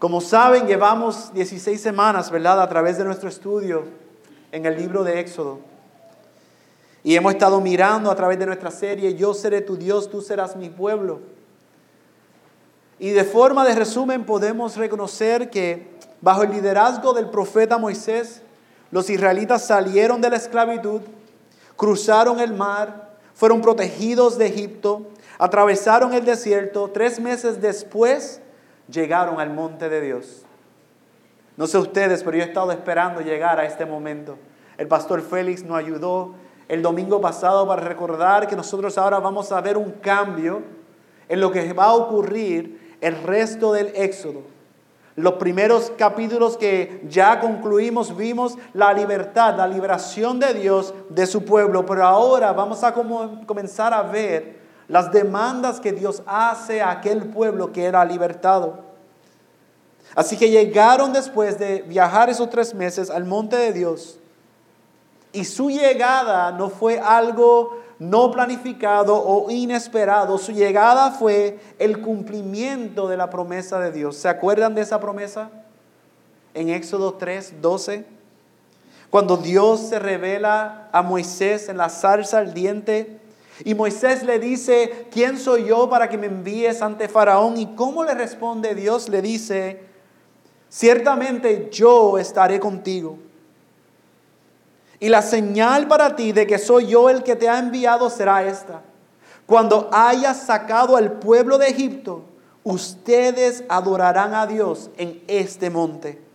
Como saben, llevamos 16 semanas, ¿verdad?, a través de nuestro estudio en el libro de Éxodo. Y hemos estado mirando a través de nuestra serie, Yo seré tu Dios, tú serás mi pueblo. Y de forma de resumen podemos reconocer que bajo el liderazgo del profeta Moisés, los israelitas salieron de la esclavitud, cruzaron el mar, fueron protegidos de Egipto, atravesaron el desierto, tres meses después llegaron al monte de Dios. No sé ustedes, pero yo he estado esperando llegar a este momento. El pastor Félix nos ayudó el domingo pasado para recordar que nosotros ahora vamos a ver un cambio en lo que va a ocurrir el resto del Éxodo. Los primeros capítulos que ya concluimos vimos la libertad, la liberación de Dios de su pueblo, pero ahora vamos a comenzar a ver las demandas que Dios hace a aquel pueblo que era libertado. Así que llegaron después de viajar esos tres meses al monte de Dios. Y su llegada no fue algo no planificado o inesperado. Su llegada fue el cumplimiento de la promesa de Dios. ¿Se acuerdan de esa promesa? En Éxodo 3, 12. Cuando Dios se revela a Moisés en la zarza ardiente. Y Moisés le dice, ¿quién soy yo para que me envíes ante Faraón? ¿Y cómo le responde Dios? Le dice, ciertamente yo estaré contigo. Y la señal para ti de que soy yo el que te ha enviado será esta. Cuando hayas sacado al pueblo de Egipto, ustedes adorarán a Dios en este monte.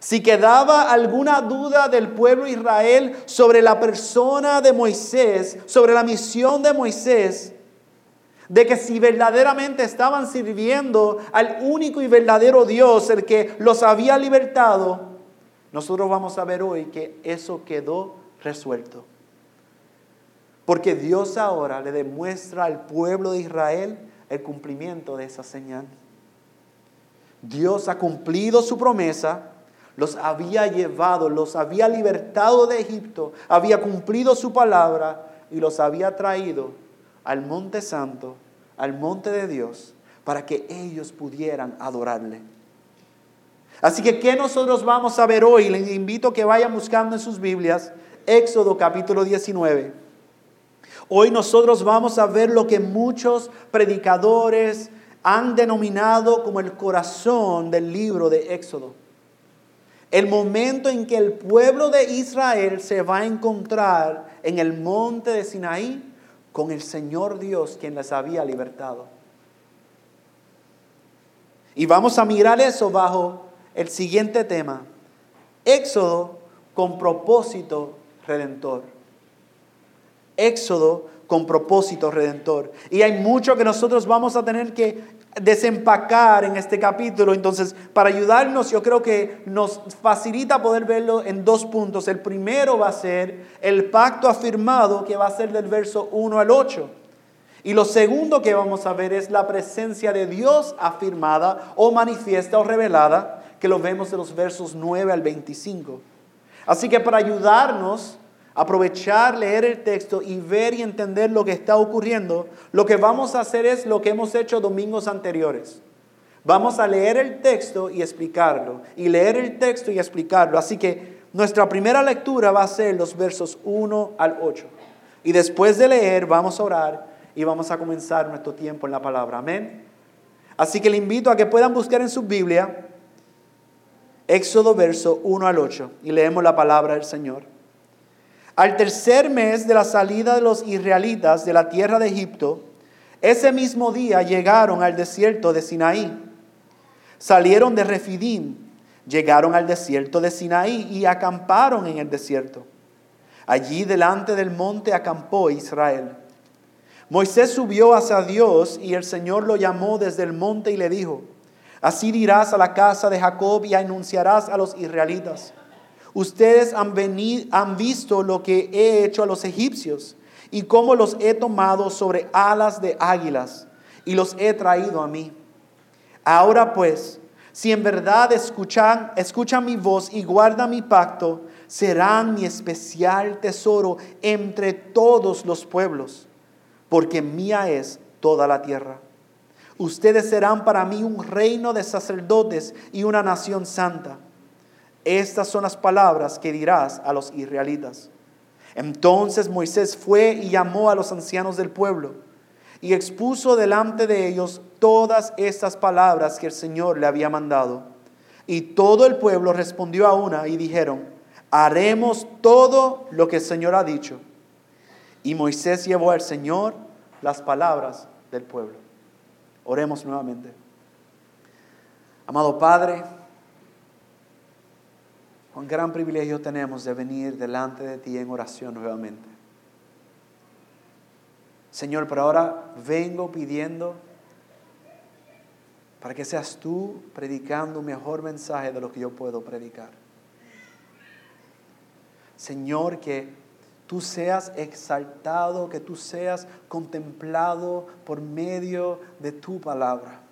Si quedaba alguna duda del pueblo Israel sobre la persona de Moisés, sobre la misión de Moisés, de que si verdaderamente estaban sirviendo al único y verdadero Dios, el que los había libertado, nosotros vamos a ver hoy que eso quedó resuelto. Porque Dios ahora le demuestra al pueblo de Israel el cumplimiento de esa señal. Dios ha cumplido su promesa, los había llevado, los había libertado de Egipto, había cumplido su palabra y los había traído al monte santo, al monte de Dios, para que ellos pudieran adorarle. Así que, ¿qué nosotros vamos a ver hoy? Les invito a que vayan buscando en sus Biblias Éxodo capítulo 19. Hoy nosotros vamos a ver lo que muchos predicadores han denominado como el corazón del libro de Éxodo. El momento en que el pueblo de Israel se va a encontrar en el monte de Sinaí con el Señor Dios quien les había libertado. Y vamos a mirar eso bajo el siguiente tema. Éxodo con propósito redentor. Éxodo con propósito redentor. Y hay mucho que nosotros vamos a tener que desempacar en este capítulo. Entonces, para ayudarnos, yo creo que nos facilita poder verlo en dos puntos. El primero va a ser el pacto afirmado, que va a ser del verso 1 al 8. Y lo segundo que vamos a ver es la presencia de Dios afirmada o manifiesta o revelada, que lo vemos de los versos 9 al 25. Así que para ayudarnos aprovechar, leer el texto y ver y entender lo que está ocurriendo, lo que vamos a hacer es lo que hemos hecho domingos anteriores. Vamos a leer el texto y explicarlo, y leer el texto y explicarlo. Así que nuestra primera lectura va a ser los versos 1 al 8. Y después de leer vamos a orar y vamos a comenzar nuestro tiempo en la palabra. Amén. Así que le invito a que puedan buscar en su Biblia Éxodo verso 1 al 8 y leemos la palabra del Señor. Al tercer mes de la salida de los israelitas de la tierra de Egipto, ese mismo día llegaron al desierto de Sinaí. Salieron de Refidim, llegaron al desierto de Sinaí y acamparon en el desierto. Allí delante del monte acampó Israel. Moisés subió hacia Dios y el Señor lo llamó desde el monte y le dijo, así dirás a la casa de Jacob y anunciarás a los israelitas Ustedes han, venido, han visto lo que he hecho a los egipcios y cómo los he tomado sobre alas de águilas y los he traído a mí. Ahora pues, si en verdad escuchan, escuchan mi voz y guardan mi pacto, serán mi especial tesoro entre todos los pueblos, porque mía es toda la tierra. ustedes serán para mí un reino de sacerdotes y una nación santa. Estas son las palabras que dirás a los israelitas. Entonces Moisés fue y llamó a los ancianos del pueblo y expuso delante de ellos todas estas palabras que el Señor le había mandado. Y todo el pueblo respondió a una y dijeron, haremos todo lo que el Señor ha dicho. Y Moisés llevó al Señor las palabras del pueblo. Oremos nuevamente. Amado Padre, un gran privilegio tenemos de venir delante de ti en oración nuevamente. Señor, pero ahora vengo pidiendo para que seas tú predicando un mejor mensaje de lo que yo puedo predicar. Señor, que tú seas exaltado, que tú seas contemplado por medio de tu palabra.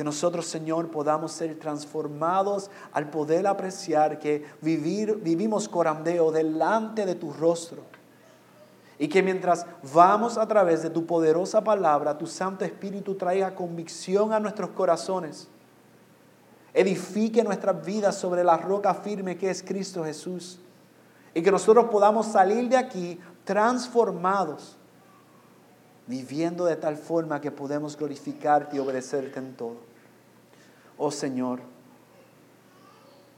Que nosotros, Señor, podamos ser transformados al poder apreciar que vivir, vivimos corandeo delante de tu rostro. Y que mientras vamos a través de tu poderosa palabra, tu Santo Espíritu traiga convicción a nuestros corazones. Edifique nuestras vidas sobre la roca firme que es Cristo Jesús. Y que nosotros podamos salir de aquí transformados, viviendo de tal forma que podemos glorificarte y obedecerte en todo. Oh Señor,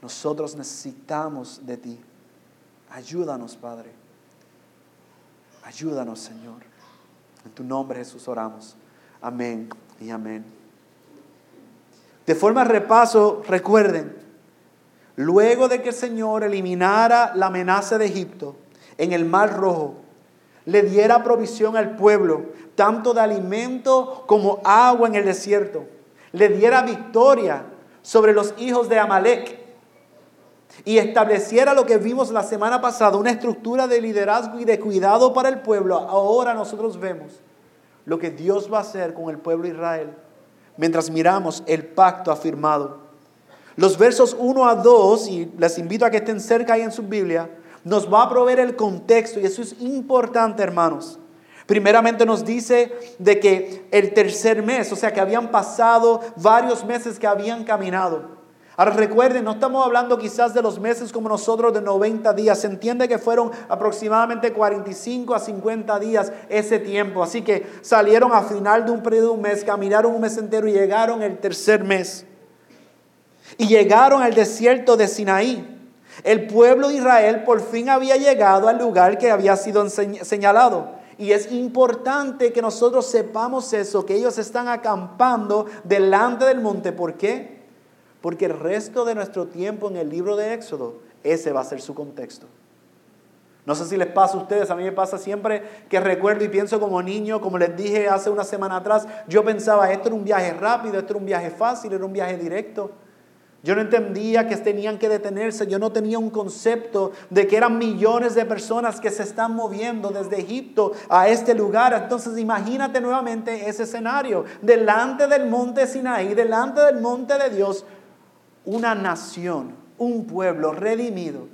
nosotros necesitamos de ti. Ayúdanos, Padre. Ayúdanos, Señor. En tu nombre, Jesús, oramos. Amén y amén. De forma repaso, recuerden, luego de que el Señor eliminara la amenaza de Egipto en el Mar Rojo, le diera provisión al pueblo, tanto de alimento como agua en el desierto le diera victoria sobre los hijos de Amalek y estableciera lo que vimos la semana pasada, una estructura de liderazgo y de cuidado para el pueblo, ahora nosotros vemos lo que Dios va a hacer con el pueblo de Israel mientras miramos el pacto afirmado. Los versos 1 a 2, y les invito a que estén cerca ahí en su Biblia, nos va a proveer el contexto y eso es importante, hermanos. Primeramente nos dice de que el tercer mes, o sea que habían pasado varios meses que habían caminado. Ahora recuerden, no estamos hablando quizás de los meses como nosotros de 90 días. Se entiende que fueron aproximadamente 45 a 50 días ese tiempo. Así que salieron a final de un periodo de un mes, caminaron un mes entero y llegaron el tercer mes. Y llegaron al desierto de Sinaí. El pueblo de Israel por fin había llegado al lugar que había sido señalado. Y es importante que nosotros sepamos eso, que ellos están acampando delante del monte. ¿Por qué? Porque el resto de nuestro tiempo en el libro de Éxodo, ese va a ser su contexto. No sé si les pasa a ustedes, a mí me pasa siempre que recuerdo y pienso como niño, como les dije hace una semana atrás, yo pensaba, esto era un viaje rápido, esto era un viaje fácil, era un viaje directo. Yo no entendía que tenían que detenerse, yo no tenía un concepto de que eran millones de personas que se están moviendo desde Egipto a este lugar. Entonces imagínate nuevamente ese escenario, delante del monte Sinaí, delante del monte de Dios, una nación, un pueblo redimido,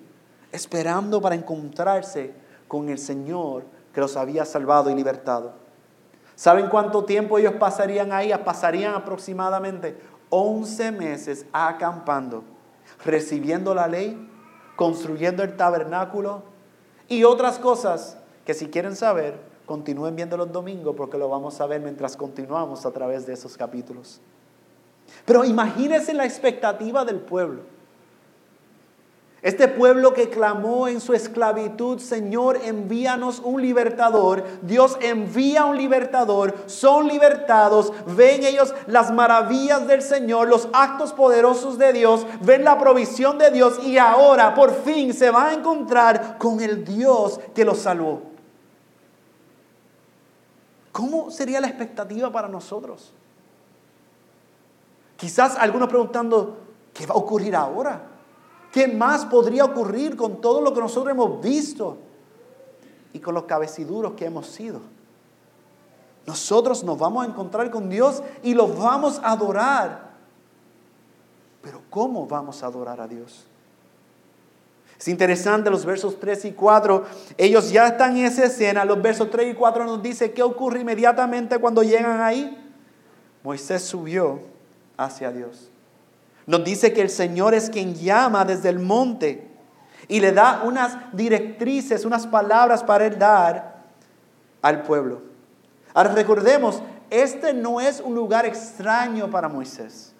esperando para encontrarse con el Señor que los había salvado y libertado. ¿Saben cuánto tiempo ellos pasarían ahí? Pasarían aproximadamente 11 meses acampando, recibiendo la ley, construyendo el tabernáculo y otras cosas que si quieren saber, continúen viendo los domingos porque lo vamos a ver mientras continuamos a través de esos capítulos. Pero imagínense la expectativa del pueblo. Este pueblo que clamó en su esclavitud, Señor, envíanos un libertador. Dios envía un libertador, son libertados, ven ellos las maravillas del Señor, los actos poderosos de Dios, ven la provisión de Dios y ahora por fin se va a encontrar con el Dios que los salvó. ¿Cómo sería la expectativa para nosotros? Quizás algunos preguntando, ¿qué va a ocurrir ahora? ¿Qué más podría ocurrir con todo lo que nosotros hemos visto y con los cabeciduros que hemos sido? Nosotros nos vamos a encontrar con Dios y los vamos a adorar. Pero ¿cómo vamos a adorar a Dios? Es interesante los versos 3 y 4. Ellos ya están en esa escena. Los versos 3 y 4 nos dice qué ocurre inmediatamente cuando llegan ahí. Moisés subió hacia Dios. Nos dice que el Señor es quien llama desde el monte y le da unas directrices, unas palabras para él dar al pueblo. Ahora recordemos, este no es un lugar extraño para Moisés.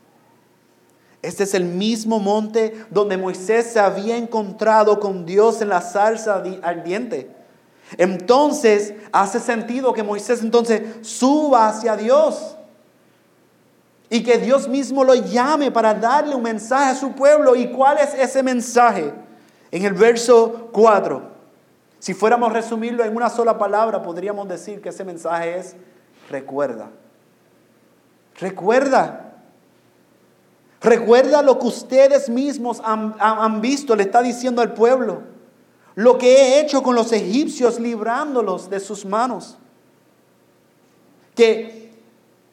Este es el mismo monte donde Moisés se había encontrado con Dios en la salsa ardiente. Entonces hace sentido que Moisés entonces suba hacia Dios y que Dios mismo lo llame para darle un mensaje a su pueblo. ¿Y cuál es ese mensaje? En el verso 4, si fuéramos a resumirlo en una sola palabra, podríamos decir que ese mensaje es recuerda. Recuerda. Recuerda lo que ustedes mismos han, visto, le está diciendo al pueblo. Lo que he hecho con los egipcios librándolos de sus manos. Que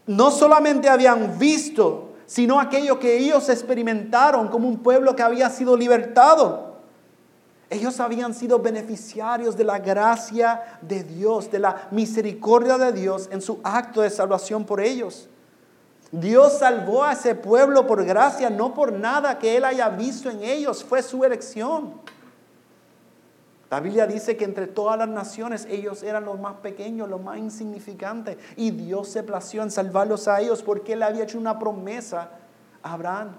no solamente habían visto, sino aquello que ellos experimentaron como un pueblo que había sido libertado. Ellos habían sido beneficiarios de la gracia de Dios, de la misericordia de Dios en su acto de salvación por ellos. Dios salvó a ese pueblo por gracia, no por nada que Él haya visto en ellos, fue su elección. La Biblia dice que entre todas las naciones ellos eran los más pequeños, los más insignificantes, y Dios se plació en salvarlos a ellos porque Él había hecho una promesa a Abraham.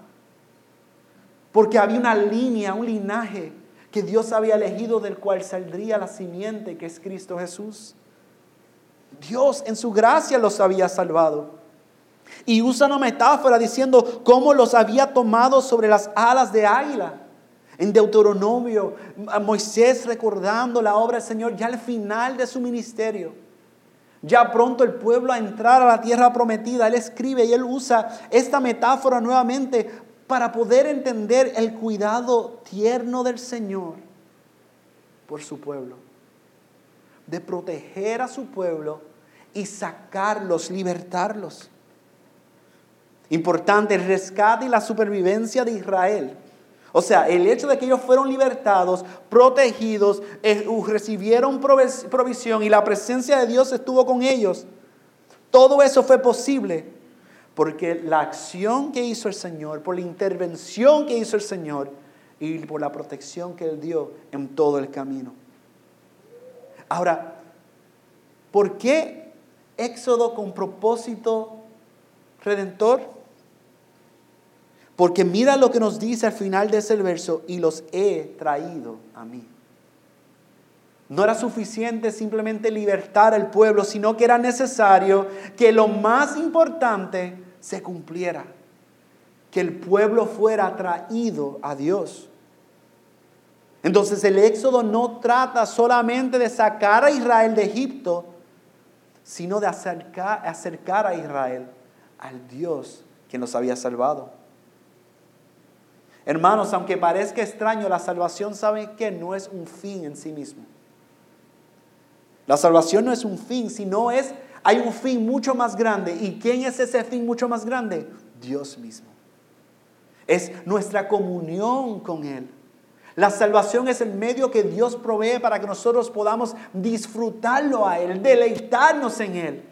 Porque había una línea, un linaje que Dios había elegido del cual saldría la simiente que es Cristo Jesús. Dios en su gracia los había salvado. Y usa una metáfora diciendo cómo los había tomado sobre las alas de águila. En Deuteronomio, a Moisés recordando la obra del Señor ya al final de su ministerio. Ya pronto el pueblo a entrar a la tierra prometida. Él escribe y él usa esta metáfora nuevamente para poder entender el cuidado tierno del Señor por su pueblo. De proteger a su pueblo y sacarlos, libertarlos. Importante, el rescate y la supervivencia de Israel. O sea, el hecho de que ellos fueron libertados, protegidos, eh, recibieron provisión y la presencia de Dios estuvo con ellos. Todo eso fue posible porque la acción que hizo el Señor, por la intervención que hizo el Señor y por la protección que Él dio en todo el camino. Ahora, ¿por qué Éxodo con propósito redentor? Porque mira lo que nos dice al final de ese verso, y los he traído a mí. No era suficiente simplemente libertar al pueblo, sino que era necesario que lo más importante se cumpliera, que el pueblo fuera traído a Dios. Entonces el éxodo no trata solamente de sacar a Israel de Egipto, sino de acercar, a Israel al Dios que nos había salvado. Hermanos, aunque parezca extraño, la salvación, ¿saben que No es un fin en sí mismo. La salvación no es un fin, sino es, hay un fin mucho más grande. ¿Y quién es ese fin mucho más grande? Dios mismo. Es nuestra comunión con Él. La salvación es el medio que Dios provee para que nosotros podamos disfrutarlo a Él, deleitarnos en Él.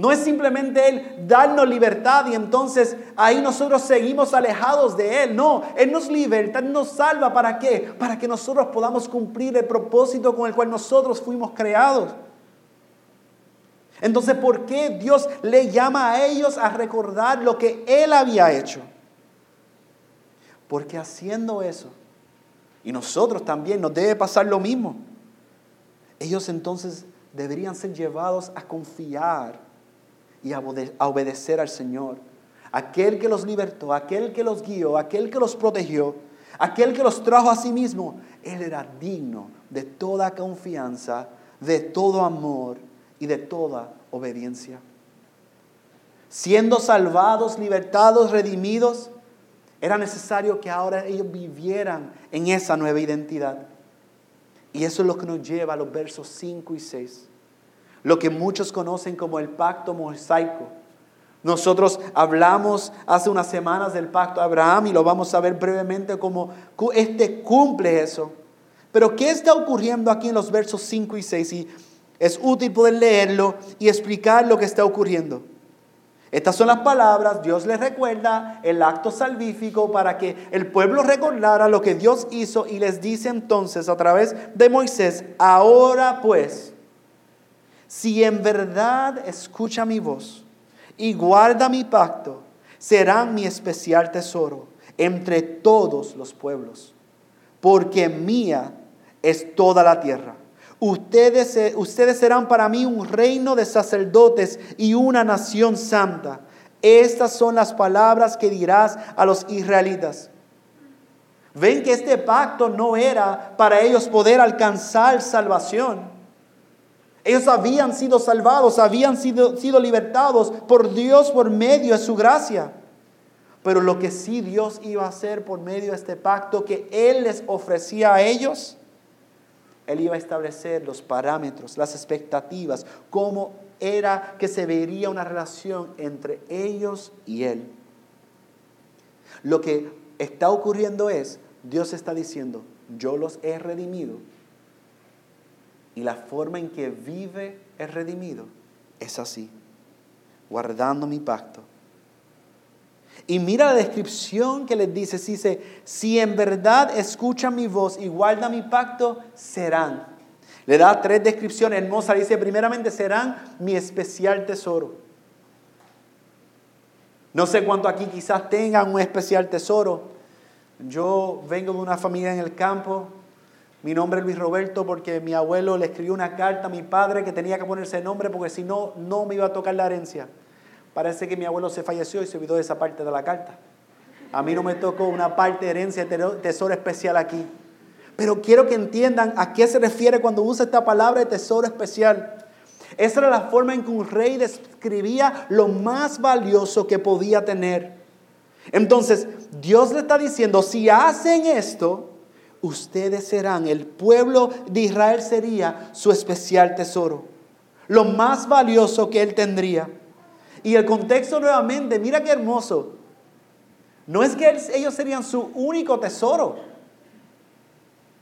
No es simplemente Él darnos libertad y entonces ahí nosotros seguimos alejados de Él. No, Él nos liberta, nos salva. ¿Para qué? Para que nosotros podamos cumplir el propósito con el cual nosotros fuimos creados. Entonces, ¿por qué Dios le llama a ellos a recordar lo que Él había hecho? Porque haciendo eso, y nosotros también nos debe pasar lo mismo, ellos entonces deberían ser llevados a confiar y a obedecer al Señor. Aquel que los libertó, aquel que los guió, aquel que los protegió, aquel que los trajo a sí mismo, Él era digno de toda confianza, de todo amor y de toda obediencia. Siendo salvados, libertados, redimidos, era necesario que ahora ellos vivieran en esa nueva identidad. Y eso es lo que nos lleva a los versos 5 y 6 lo que muchos conocen como el pacto mosaico. Nosotros hablamos hace unas semanas del pacto de Abraham y lo vamos a ver brevemente como este cumple eso. Pero ¿qué está ocurriendo aquí en los versos 5 y 6? Y es útil poder leerlo y explicar lo que está ocurriendo. Estas son las palabras, Dios les recuerda el acto salvífico para que el pueblo recordara lo que Dios hizo y les dice entonces a través de Moisés, ahora pues, si en verdad escucha mi voz y guarda mi pacto, serán mi especial tesoro entre todos los pueblos, porque mía es toda la tierra. Ustedes, ustedes serán para mí un reino de sacerdotes y una nación santa. Estas son las palabras que dirás a los israelitas. Ven que este pacto no era para ellos poder alcanzar salvación. Ellos habían sido salvados, habían sido, sido libertados por Dios por medio de su gracia. Pero lo que sí Dios iba a hacer por medio de este pacto que Él les ofrecía a ellos él iba a establecer los parámetros, las expectativas, cómo era que se vería una relación entre ellos y Él. Lo que está ocurriendo es, Dios está diciendo, yo los he redimido. Y la forma en que vive el redimido es así, guardando mi pacto y mira la descripción que les dice, dice, si en verdad escuchan mi voz y guardan mi pacto, serán. Le da tres descripciones hermosas. Dice, primeramente, serán mi especial tesoro. No sé cuánto aquí quizás tengan un especial tesoro. Yo vengo de una familia en el campo. Mi nombre es Luis Roberto porque mi abuelo le escribió una carta a mi padre que tenía que ponerse nombre porque si no, no me iba a tocar la herencia. Parece que mi abuelo se falleció y se olvidó de esa parte de la carta. A mí no me tocó una parte de herencia, tesoro especial aquí. Pero quiero que entiendan a qué se refiere cuando usa esta palabra de tesoro especial. Esa era la forma en que un rey describía lo más valioso que podía tener. Entonces, Dios le está diciendo, si hacen esto, ustedes serán, el pueblo de Israel sería su especial tesoro. Lo más valioso que él tendría. Y el contexto nuevamente, mira qué hermoso. No es que ellos serían su único tesoro.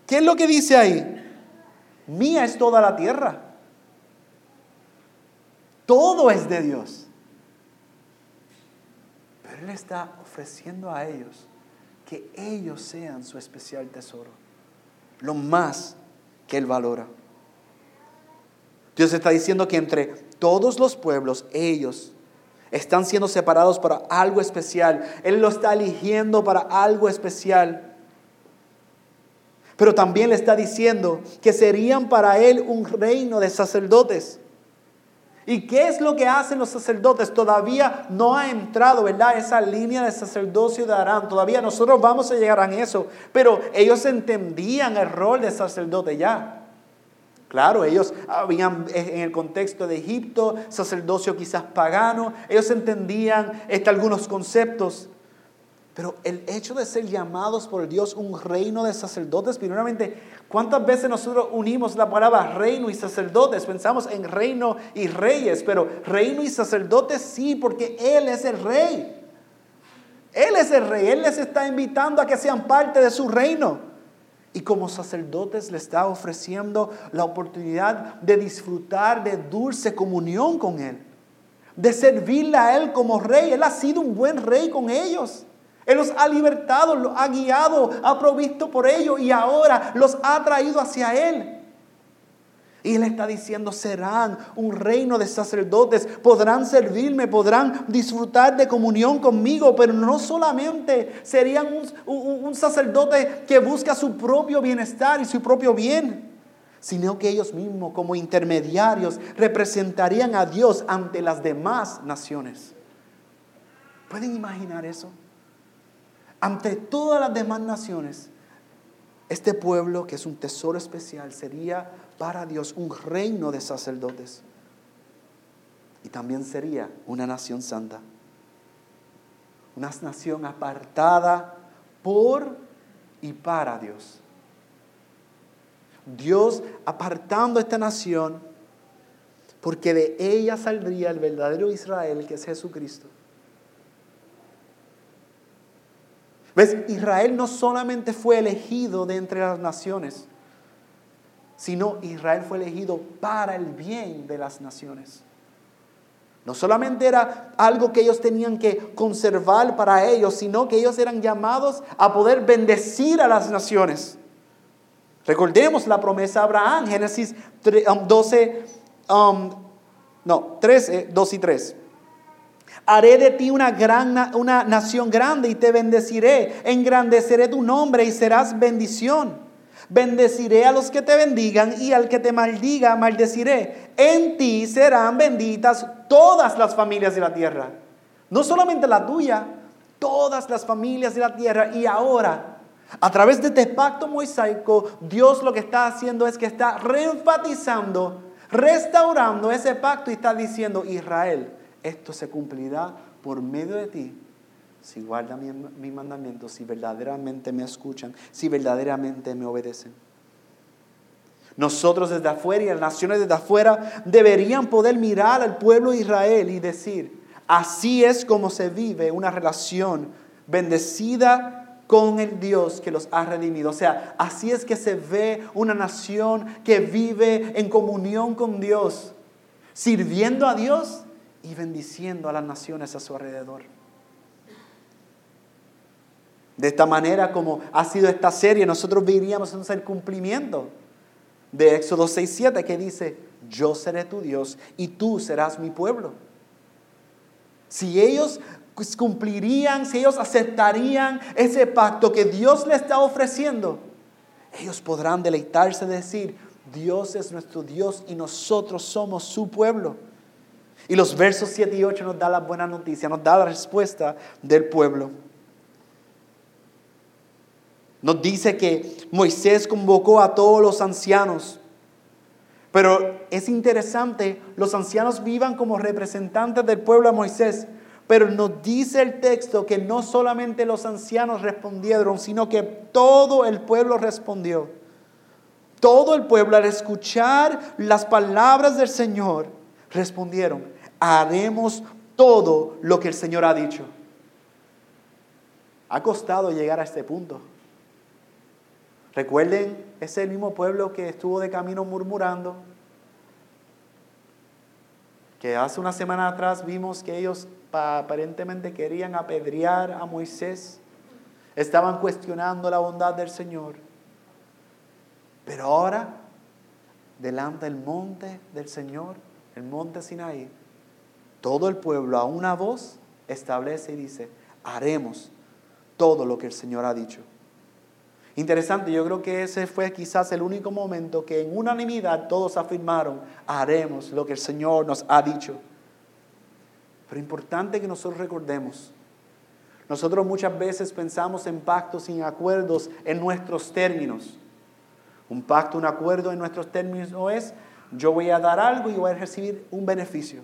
¿Qué es lo que dice ahí? Mía es toda la tierra. Todo es de Dios. Pero Él está ofreciendo a ellos que ellos sean su especial tesoro. Lo más que Él valora. Dios está diciendo que entre todos los pueblos, ellos están siendo separados para algo especial. Él lo está eligiendo para algo especial. Pero también le está diciendo que serían para Él un reino de sacerdotes. ¿Y qué es lo que hacen los sacerdotes? Todavía no ha entrado, ¿verdad? Esa línea de sacerdocio de Arán. Todavía nosotros vamos a llegar a eso. Pero ellos entendían el rol de sacerdote ya. Claro, ellos habían eh, en el contexto de Egipto, sacerdocio quizás pagano, ellos entendían este, algunos conceptos, pero el hecho de ser llamados por Dios un reino de sacerdotes, primeramente, ¿cuántas veces nosotros unimos la palabra reino y sacerdotes? Pensamos en reino y reyes, pero reino y sacerdotes sí, porque Él es el rey. Él es el rey, Él les está invitando a que sean parte de su reino. Y como sacerdotes le está ofreciendo la oportunidad de disfrutar de dulce comunión con Él, de servirle a Él como rey. Él ha sido un buen rey con ellos. Él los ha libertado, los ha guiado, ha provisto por ellos y ahora los ha traído hacia Él. Y Él está diciendo, serán un reino de sacerdotes, podrán servirme, podrán disfrutar de comunión conmigo, pero no solamente serían un, sacerdote que busca su propio bienestar y su propio bien, sino que ellos mismos como intermediarios representarían a Dios ante las demás naciones. ¿Pueden imaginar eso? Ante todas las demás naciones, este pueblo, que es un tesoro especial, sería para Dios un reino de sacerdotes. Y también sería una nación santa. Una nación apartada por y para Dios. Dios apartando esta nación porque de ella saldría el verdadero Israel que es Jesucristo. ¿Ves? Israel no solamente fue elegido de entre las naciones, sino Israel fue elegido para el bien de las naciones. No solamente era algo que ellos tenían que conservar para ellos, sino que ellos eran llamados a poder bendecir a las naciones. Recordemos la promesa de Abraham, Génesis 12, um, um, no, 13, 2 y 3. Haré de ti una, gran, una nación grande y te bendeciré. Engrandeceré tu nombre y serás bendición. Bendeciré a los que te bendigan y al que te maldiga, maldeciré. En ti serán benditas todas las familias de la tierra. No solamente la tuya, todas las familias de la tierra. Y ahora, a través de este pacto mosaico, Dios lo que está haciendo es que está reenfatizando, restaurando ese pacto y está diciendo, Israel, esto se cumplirá por medio de ti si guardan mi, mi mandamiento, si verdaderamente me escuchan, si verdaderamente me obedecen. Nosotros desde afuera y las naciones desde afuera deberían poder mirar al pueblo de Israel y decir, así es como se vive una relación bendecida con el Dios que los ha redimido. O sea, así es que se ve una nación que vive en comunión con Dios, sirviendo a Dios y bendiciendo a las naciones a su alrededor. De esta manera, como ha sido esta serie, nosotros viviríamos en el cumplimiento de Éxodo 6:7 que dice, yo seré tu Dios y tú serás mi pueblo. Si ellos cumplirían, si ellos aceptarían ese pacto que Dios le está ofreciendo, ellos podrán deleitarse de decir, Dios es nuestro Dios y nosotros somos su pueblo. Y los versos 7 y 8 nos da la buena noticia, nos da la respuesta del pueblo. Nos dice que Moisés convocó a todos los ancianos. Pero es interesante, los ancianos vivan como representantes del pueblo a Moisés. Pero nos dice el texto que no solamente los ancianos respondieron, sino que todo el pueblo respondió. Todo el pueblo al escuchar las palabras del Señor respondieron, haremos todo lo que el Señor ha dicho. Ha costado llegar a este punto. Recuerden ese mismo pueblo que estuvo de camino murmurando, que hace una semana atrás vimos que ellos aparentemente querían apedrear a Moisés, estaban cuestionando la bondad del Señor. Pero ahora, delante del monte del Señor, el monte Sinaí, todo el pueblo a una voz establece y dice, haremos todo lo que el Señor ha dicho. Interesante, yo creo que ese fue quizás el único momento que en unanimidad todos afirmaron, haremos lo que el Señor nos ha dicho. Pero importante que nosotros recordemos, nosotros muchas veces pensamos en pactos sin acuerdos en nuestros términos. Un pacto, un acuerdo en nuestros términos no es yo voy a dar algo y voy a recibir un beneficio.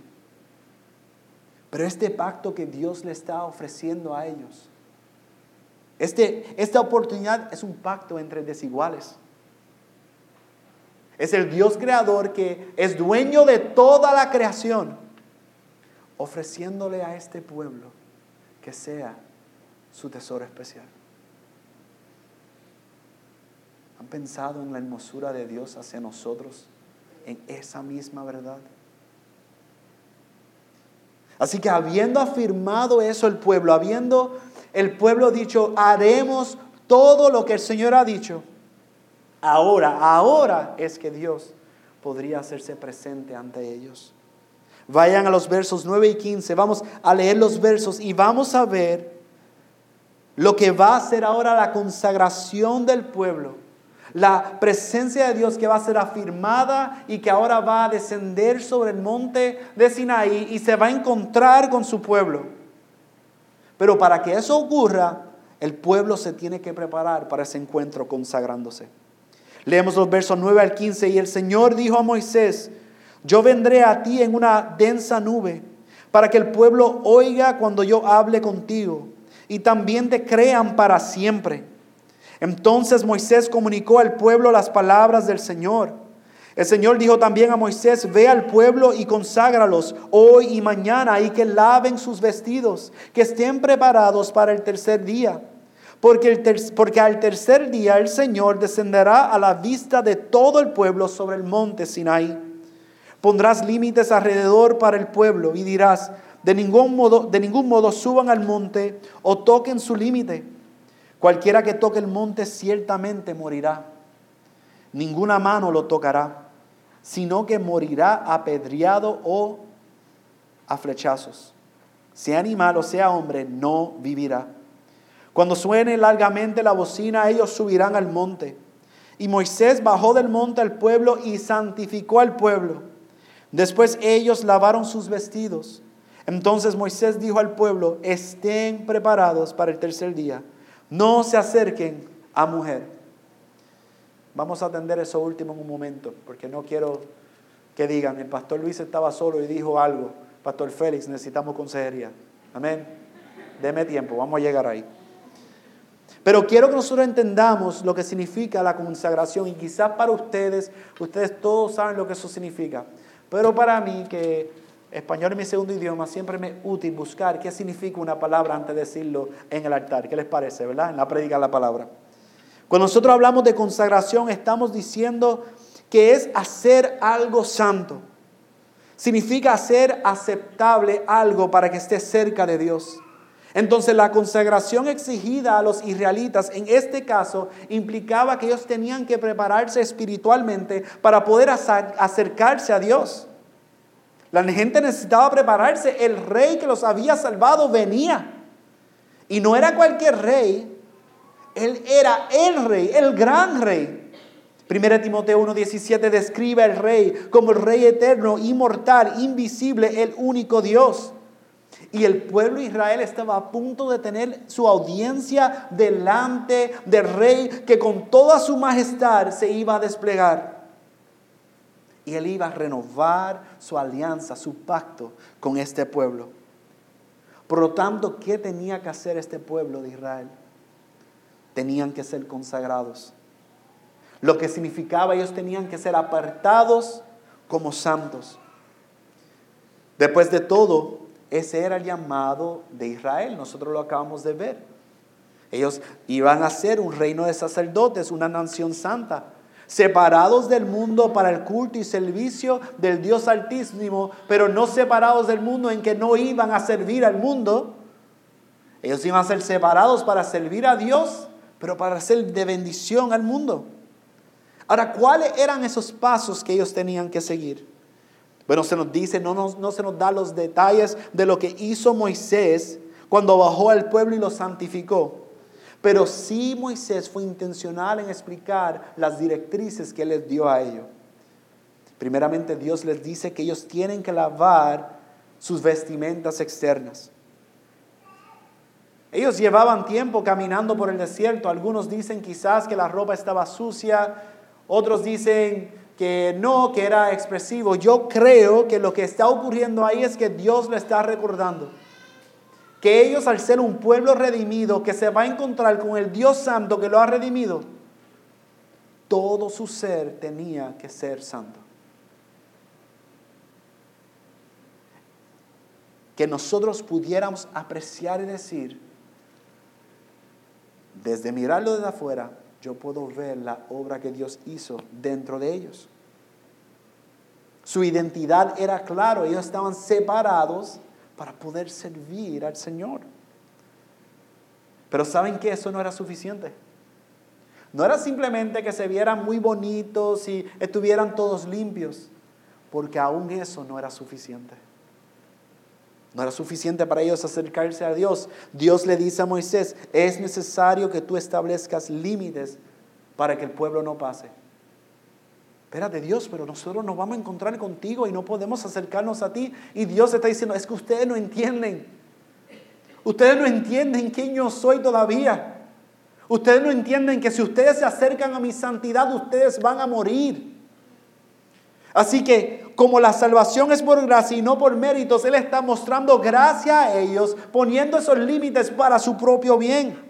Pero este pacto que Dios le está ofreciendo a ellos este, esta oportunidad es un pacto entre desiguales. Es el Dios creador que es dueño de toda la creación, ofreciéndole a este pueblo que sea su tesoro especial. ¿Han pensado en la hermosura de Dios hacia nosotros en esa misma verdad? Así que habiendo afirmado eso el pueblo, habiendo el pueblo dicho, haremos todo lo que el Señor ha dicho. Ahora, ahora es que Dios podría hacerse presente ante ellos. Vayan a los versos 9 y 15, vamos a leer los versos y vamos a ver lo que va a ser ahora la consagración del pueblo. La presencia de Dios que va a ser afirmada y que ahora va a descender sobre el monte de Sinaí y se va a encontrar con su pueblo. Pero para que eso ocurra, el pueblo se tiene que preparar para ese encuentro consagrándose. Leemos los versos 9 al 15 y el Señor dijo a Moisés, yo vendré a ti en una densa nube para que el pueblo oiga cuando yo hable contigo y también te crean para siempre. Entonces Moisés comunicó al pueblo las palabras del Señor. El Señor dijo también a Moisés, ve al pueblo y conságralos hoy y mañana y que laven sus vestidos, que estén preparados para el tercer día. Porque, al tercer día el Señor descenderá a la vista de todo el pueblo sobre el monte Sinaí. Pondrás límites alrededor para el pueblo y dirás, de ningún modo, de ningún modo suban al monte o toquen su límite. Cualquiera que toque el monte ciertamente morirá. Ninguna mano lo tocará, sino que morirá apedreado o a flechazos. Sea animal o sea hombre, no vivirá. Cuando suene largamente la bocina, ellos subirán al monte. Y Moisés bajó del monte al pueblo y santificó al pueblo. Después ellos lavaron sus vestidos. Entonces Moisés dijo al pueblo, estén preparados para el tercer día no se acerquen a mujer. Vamos a atender eso último en un momento, porque no quiero que digan, el pastor Luis estaba solo y dijo algo. Pastor Félix, necesitamos consejería. Amén. Deme tiempo, vamos a llegar ahí. Pero quiero que nosotros entendamos lo que significa la consagración y quizás para ustedes, ustedes todos saben lo que eso significa. Pero para mí, que español es mi segundo idioma, siempre me es útil buscar qué significa una palabra antes de decirlo en el altar. ¿Qué les parece, verdad? En la predica la palabra. Cuando nosotros hablamos de consagración, estamos diciendo que es hacer algo santo. Significa hacer aceptable algo para que esté cerca de Dios. Entonces la consagración exigida a los israelitas en este caso implicaba que ellos tenían que prepararse espiritualmente para poder acercarse a Dios. La gente necesitaba prepararse. El rey que los había salvado venía. Y no era cualquier rey. Él era el rey, el gran rey. 1 Timoteo 1:17 describe al rey como el rey eterno, inmortal, invisible, el único Dios. Y el pueblo de Israel estaba a punto de tener su audiencia delante del rey que con toda su majestad se iba a desplegar. Y él iba a renovar su alianza, su pacto con este pueblo. Por lo tanto, ¿qué tenía que hacer este pueblo de Israel? Tenían que ser consagrados. Lo que significaba ellos tenían que ser apartados como santos. Después de todo, ese era el llamado de Israel. Nosotros lo acabamos de ver. Ellos iban a ser un reino de sacerdotes, una nación santa separados del mundo para el culto y servicio del Dios Altísimo, pero no separados del mundo en que no iban a servir al mundo. Ellos iban a ser separados para servir a Dios, pero para ser de bendición al mundo. Ahora, ¿cuáles eran esos pasos que ellos tenían que seguir? Bueno, se nos dice, no, no se nos da los detalles de lo que hizo Moisés cuando bajó al pueblo y lo santificó. Pero sí Moisés fue intencional en explicar las directrices que les dio a ellos. Primeramente Dios les dice que ellos tienen que lavar sus vestimentas externas. Ellos llevaban tiempo caminando por el desierto. Algunos dicen quizás que la ropa estaba sucia. Otros dicen que no, que era expresivo. Yo creo que lo que está ocurriendo ahí es que Dios le está recordando que ellos al ser un pueblo redimido que se va a encontrar con el Dios Santo que lo ha redimido, todo su ser tenía que ser santo. Que nosotros pudiéramos apreciar y decir, desde mirarlo desde afuera, yo puedo ver la obra que Dios hizo dentro de ellos. Su identidad era claro, ellos estaban separados para poder servir al Señor. Pero ¿saben que Eso no era suficiente. No era simplemente que se vieran muy bonitos y estuvieran todos limpios, porque aún eso no era suficiente. No era suficiente para ellos acercarse a Dios. Dios le dice a Moisés, es necesario que tú establezcas límites para que el pueblo no pase espérate Dios, pero nosotros nos vamos a encontrar contigo y no podemos acercarnos a ti. Y Dios está diciendo, es que ustedes no entienden. Ustedes no entienden quién yo soy todavía. Ustedes no entienden que si ustedes se acercan a mi santidad, ustedes van a morir. Así que como la salvación es por gracia y no por méritos, Él está mostrando gracia a ellos, poniendo esos límites para su propio bien.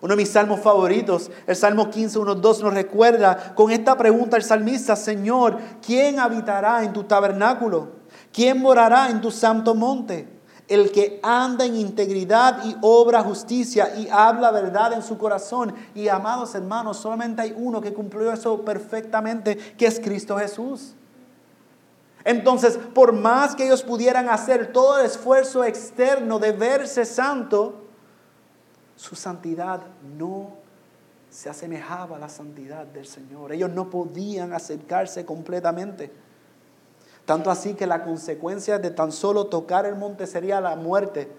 Uno de mis salmos favoritos, el Salmo 15, 1, 2, nos recuerda con esta pregunta el salmista, Señor, ¿quién habitará en tu tabernáculo? ¿Quién morará en tu santo monte? El que anda en integridad y obra justicia y habla verdad en su corazón. Y amados hermanos, solamente hay uno que cumplió eso perfectamente, que es Cristo Jesús. Entonces, por más que ellos pudieran hacer todo el esfuerzo externo de verse santo, su santidad no se asemejaba a la santidad del Señor. Ellos no podían acercarse completamente. Tanto así que la consecuencia de tan solo tocar el monte sería la muerte.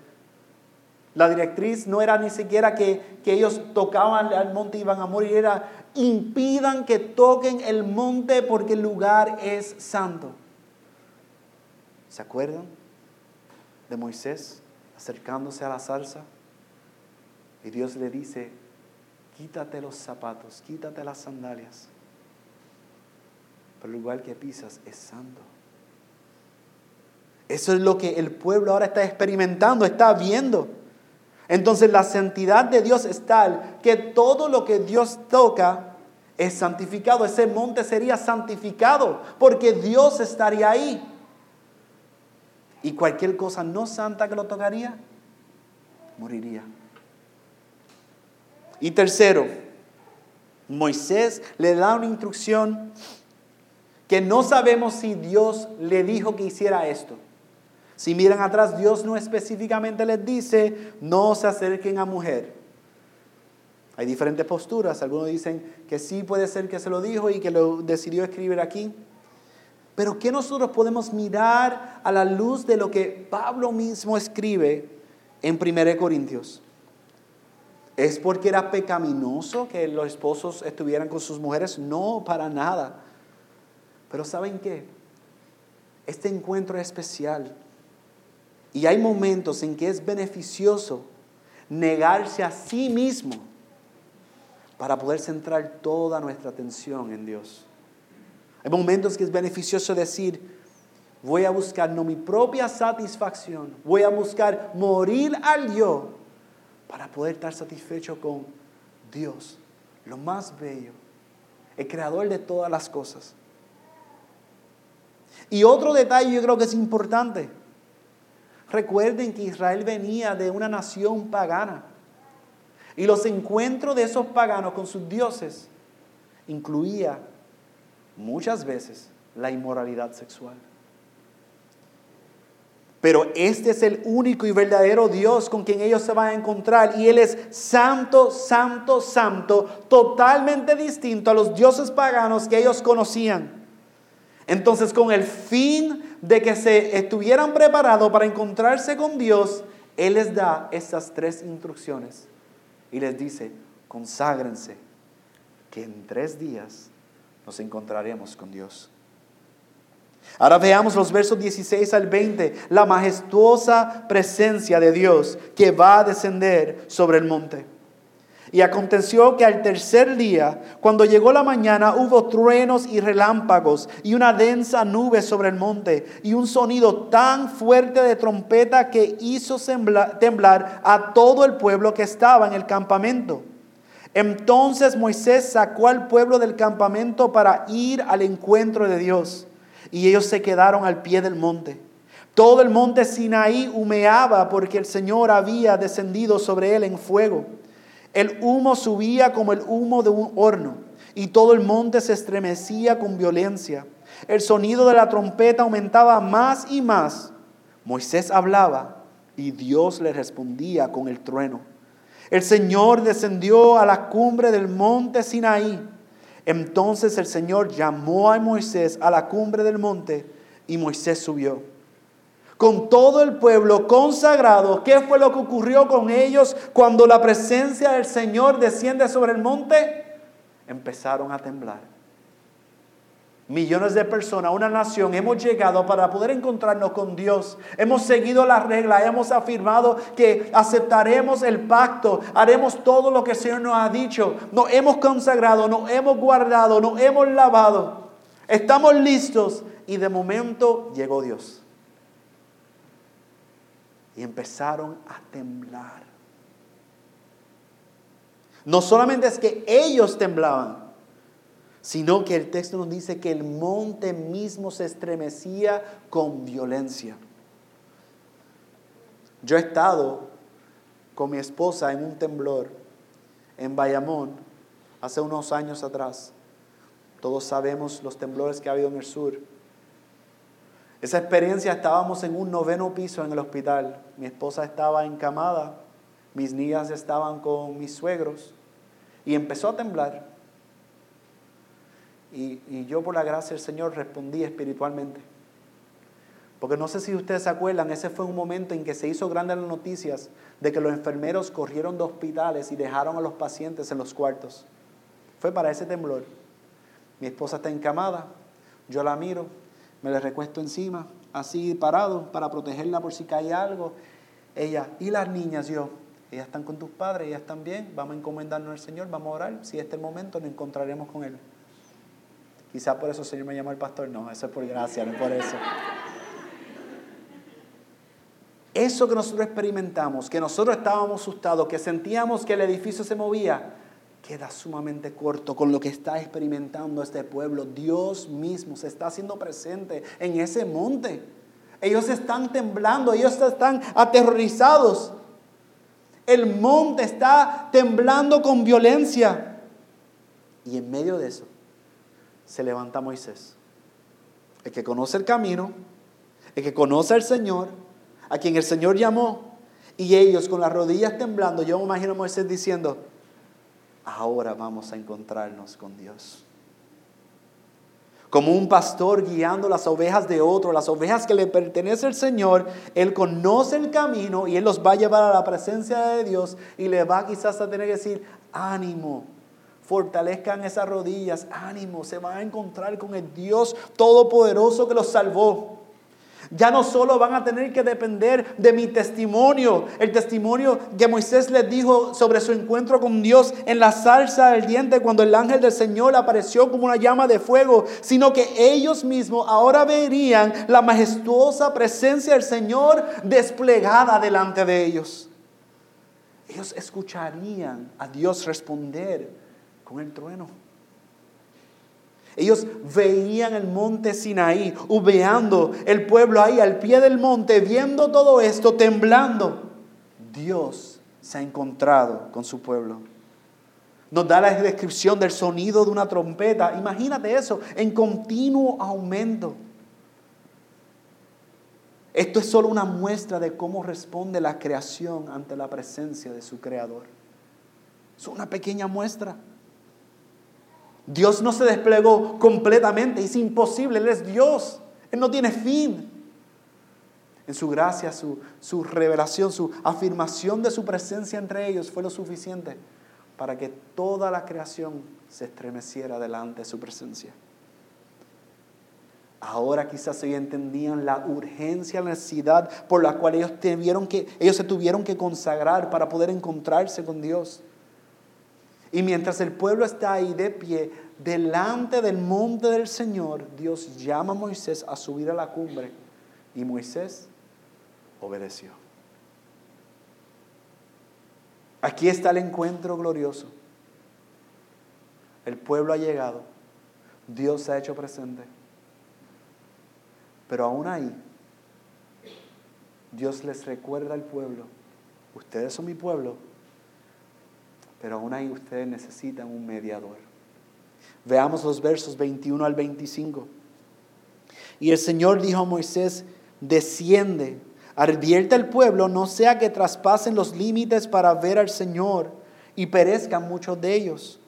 La directriz no era ni siquiera que, que ellos tocaban al monte y iban a morir, era impidan que toquen el monte porque el lugar es santo. ¿Se acuerdan de Moisés acercándose a la salsa? Y Dios le dice, quítate los zapatos, quítate las sandalias. Pero el lugar que pisas es santo. Eso es lo que el pueblo ahora está experimentando, está viendo. Entonces la santidad de Dios es tal que todo lo que Dios toca es santificado. Ese monte sería santificado porque Dios estaría ahí. Y cualquier cosa no santa que lo tocaría, moriría. Y tercero, Moisés le da una instrucción que no sabemos si Dios le dijo que hiciera esto. Si miran atrás, Dios no específicamente les dice, no se acerquen a mujer. Hay diferentes posturas. Algunos dicen que sí puede ser que se lo dijo y que lo decidió escribir aquí. Pero ¿qué nosotros podemos mirar a la luz de lo que Pablo mismo escribe en 1 Corintios? ¿Es porque era pecaminoso que los esposos estuvieran con sus mujeres? No, para nada. Pero ¿saben qué? Este encuentro es especial. Y hay momentos en que es beneficioso negarse a sí mismo para poder centrar toda nuestra atención en Dios. Hay momentos que es beneficioso decir, voy a buscar no mi propia satisfacción, voy a buscar morir al yo para poder estar satisfecho con Dios, lo más bello, el creador de todas las cosas. Y otro detalle yo creo que es importante. Recuerden que Israel venía de una nación pagana. Y los encuentros de esos paganos con sus dioses incluía muchas veces la inmoralidad sexual. Pero este es el único y verdadero Dios con quien ellos se van a encontrar. Y Él es santo, santo, santo, totalmente distinto a los dioses paganos que ellos conocían. Entonces, con el fin de que se estuvieran preparados para encontrarse con Dios, Él les da estas tres instrucciones. Y les dice, conságrense, que en tres días nos encontraremos con Dios. Ahora veamos los versos 16 al 20, la majestuosa presencia de Dios que va a descender sobre el monte. Y aconteció que al tercer día, cuando llegó la mañana, hubo truenos y relámpagos y una densa nube sobre el monte y un sonido tan fuerte de trompeta que hizo temblar a todo el pueblo que estaba en el campamento. Entonces Moisés sacó al pueblo del campamento para ir al encuentro de Dios. Y ellos se quedaron al pie del monte. Todo el monte Sinaí humeaba porque el Señor había descendido sobre él en fuego. El humo subía como el humo de un horno y todo el monte se estremecía con violencia. El sonido de la trompeta aumentaba más y más. Moisés hablaba y Dios le respondía con el trueno. El Señor descendió a la cumbre del monte Sinaí. Entonces el Señor llamó a Moisés a la cumbre del monte y Moisés subió. Con todo el pueblo consagrado, ¿qué fue lo que ocurrió con ellos cuando la presencia del Señor desciende sobre el monte? Empezaron a temblar millones de personas, una nación, hemos llegado para poder encontrarnos con Dios. Hemos seguido la regla, hemos afirmado que aceptaremos el pacto, haremos todo lo que el Señor nos ha dicho. Nos hemos consagrado, nos hemos guardado, nos hemos lavado. Estamos listos y de momento llegó Dios. Y empezaron a temblar. No solamente es que ellos temblaban, sino que el texto nos dice que el monte mismo se estremecía con violencia. Yo he estado con mi esposa en un temblor en Bayamón hace unos años atrás. Todos sabemos los temblores que ha habido en el sur. Esa experiencia estábamos en un noveno piso en el hospital. Mi esposa estaba encamada, mis niñas estaban con mis suegros y empezó a temblar. Y, yo por la gracia del Señor respondí espiritualmente. Porque no sé si ustedes se acuerdan, ese fue un momento en que se hizo grande las noticias de que los enfermeros corrieron de hospitales y dejaron a los pacientes en los cuartos. Fue para ese temblor. Mi esposa está encamada, yo la miro, me le recuesto encima, así parado, para protegerla por si cae algo. Ella, y las niñas, yo, ellas están con tus padres, ellas están bien, vamos a encomendarnos al Señor, vamos a orar, si este momento nos encontraremos con Él. Quizá por eso el Señor me llamó el pastor, no, eso es por gracia, no por eso. Eso que nosotros experimentamos, que nosotros estábamos asustados, que sentíamos que el edificio se movía, queda sumamente corto con lo que está experimentando este pueblo. Dios mismo se está haciendo presente en ese monte. Ellos están temblando, ellos están aterrorizados. El monte está temblando con violencia. Y en medio de eso se levanta Moisés, el que conoce el camino, el que conoce al Señor, a quien el Señor llamó. Y ellos con las rodillas temblando, yo me imagino a Moisés diciendo, ahora vamos a encontrarnos con Dios. Como un pastor guiando las ovejas de otro, las ovejas que le pertenece al Señor, Él conoce el camino y Él los va a llevar a la presencia de Dios y le va quizás a tener que decir, ánimo, fortalezcan esas rodillas, ánimo, se van a encontrar con el Dios Todopoderoso que los salvó. Ya no solo van a tener que depender de mi testimonio, el testimonio que Moisés les dijo sobre su encuentro con Dios en la salsa del diente cuando el ángel del Señor apareció como una llama de fuego, sino que ellos mismos ahora verían la majestuosa presencia del Señor desplegada delante de ellos. Ellos escucharían a Dios responder con el trueno. Ellos veían el monte Sinaí, hubeando el pueblo ahí al pie del monte, viendo todo esto, temblando. Dios se ha encontrado con su pueblo. Nos da la descripción del sonido de una trompeta. Imagínate eso, en continuo aumento. Esto es solo una muestra de cómo responde la creación ante la presencia de su creador. Es una pequeña muestra. Dios no se desplegó completamente, es imposible, Él es Dios, Él no tiene fin. En su gracia, su, su revelación, su afirmación de su presencia entre ellos fue lo suficiente para que toda la creación se estremeciera delante de su presencia. Ahora quizás ellos entendían la urgencia, la necesidad por la cual ellos, tuvieron que, ellos se tuvieron que consagrar para poder encontrarse con Dios. Y mientras el pueblo está ahí de pie, delante del monte del Señor, Dios llama a Moisés a subir a la cumbre. Y Moisés obedeció. Aquí está el encuentro glorioso. El pueblo ha llegado. Dios se ha hecho presente. Pero aún ahí, Dios les recuerda al pueblo, ustedes son mi pueblo, pero aún ahí ustedes necesitan un mediador. Veamos los versos 21 al 25. Y el Señor dijo a Moisés, desciende, advierte al pueblo, no sea que traspasen los límites para ver al Señor y perezcan muchos de ellos.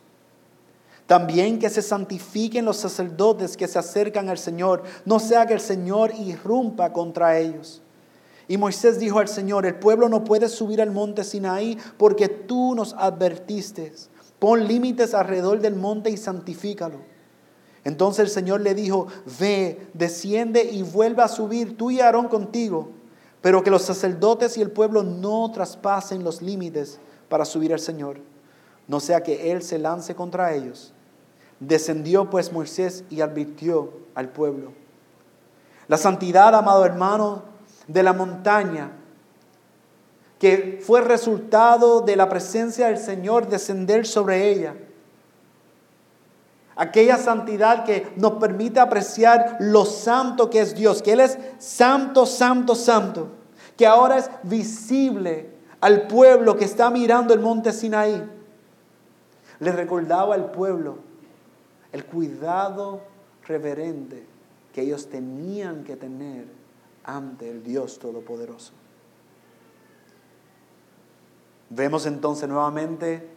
También que se santifiquen los sacerdotes que se acercan al Señor, no sea que el Señor irrumpa contra ellos. Y Moisés dijo al Señor, el pueblo no puede subir al monte Sinaí porque tú nos advertiste. Pon límites alrededor del monte y santifícalo. Entonces el Señor le dijo, ve, desciende y vuelva a subir tú y Aarón contigo, pero que los sacerdotes y el pueblo no traspasen los límites para subir al Señor, no sea que Él se lance contra ellos. Descendió pues Moisés y advirtió al pueblo. La santidad, amado hermano, de la montaña, que fue resultado de la presencia del Señor descender sobre ella. Aquella santidad que nos permite apreciar lo santo que es Dios, que Él es santo, santo, santo, que ahora es visible al pueblo que está mirando el monte Sinaí. Le recordaba al pueblo el cuidado reverente que ellos tenían que tener ante el Dios Todopoderoso. Vemos entonces nuevamente,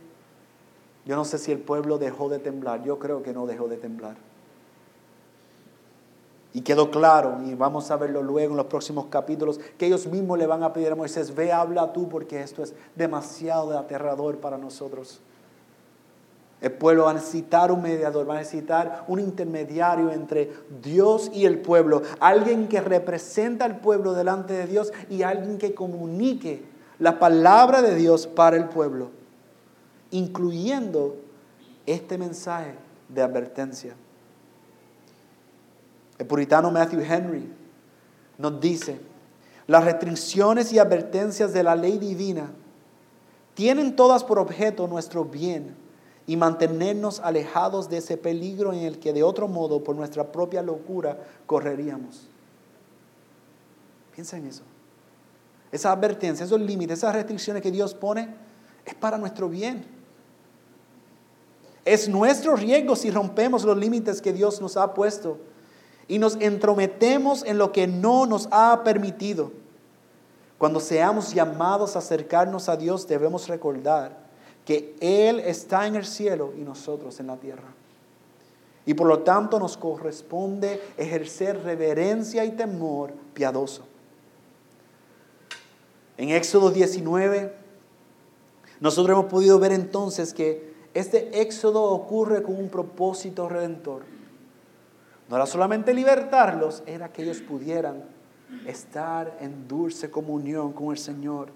yo no sé si el pueblo dejó de temblar, yo creo que no dejó de temblar. Y quedó claro, y vamos a verlo luego en los próximos capítulos, que ellos mismos le van a pedir a Moisés, ve, habla tú, porque esto es demasiado aterrador para nosotros. El pueblo va a necesitar un mediador, va a necesitar un intermediario entre Dios y el pueblo, alguien que representa al pueblo delante de Dios y alguien que comunique la palabra de Dios para el pueblo, incluyendo este mensaje de advertencia. El puritano Matthew Henry nos dice, las restricciones y advertencias de la ley divina tienen todas por objeto nuestro bien y mantenernos alejados de ese peligro en el que de otro modo por nuestra propia locura correríamos. Piensa en eso. Esa advertencia, esos límites, esas restricciones que Dios pone, es para nuestro bien. Es nuestro riesgo si rompemos los límites que Dios nos ha puesto y nos entrometemos en lo que no nos ha permitido. Cuando seamos llamados a acercarnos a Dios, debemos recordar que Él está en el cielo y nosotros en la tierra. Y por lo tanto nos corresponde ejercer reverencia y temor piadoso. En Éxodo 19, nosotros hemos podido ver entonces que este éxodo ocurre con un propósito redentor. No era solamente libertarlos, era que ellos pudieran estar en dulce comunión con el Señor.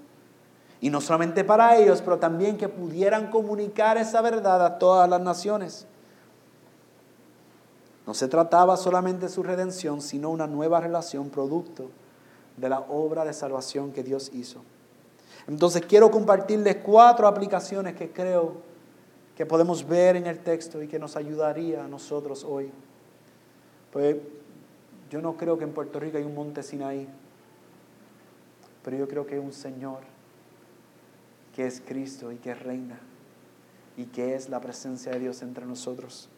Y no solamente para ellos, pero también que pudieran comunicar esa verdad a todas las naciones. No se trataba solamente de su redención, sino una nueva relación producto de la obra de salvación que Dios hizo. Entonces quiero compartirles cuatro aplicaciones que creo que podemos ver en el texto y que nos ayudaría a nosotros hoy. Pues yo no creo que en Puerto Rico hay un monte Sinaí, pero yo creo que hay un Señor que es Cristo y que reina y que es la presencia de Dios entre nosotros.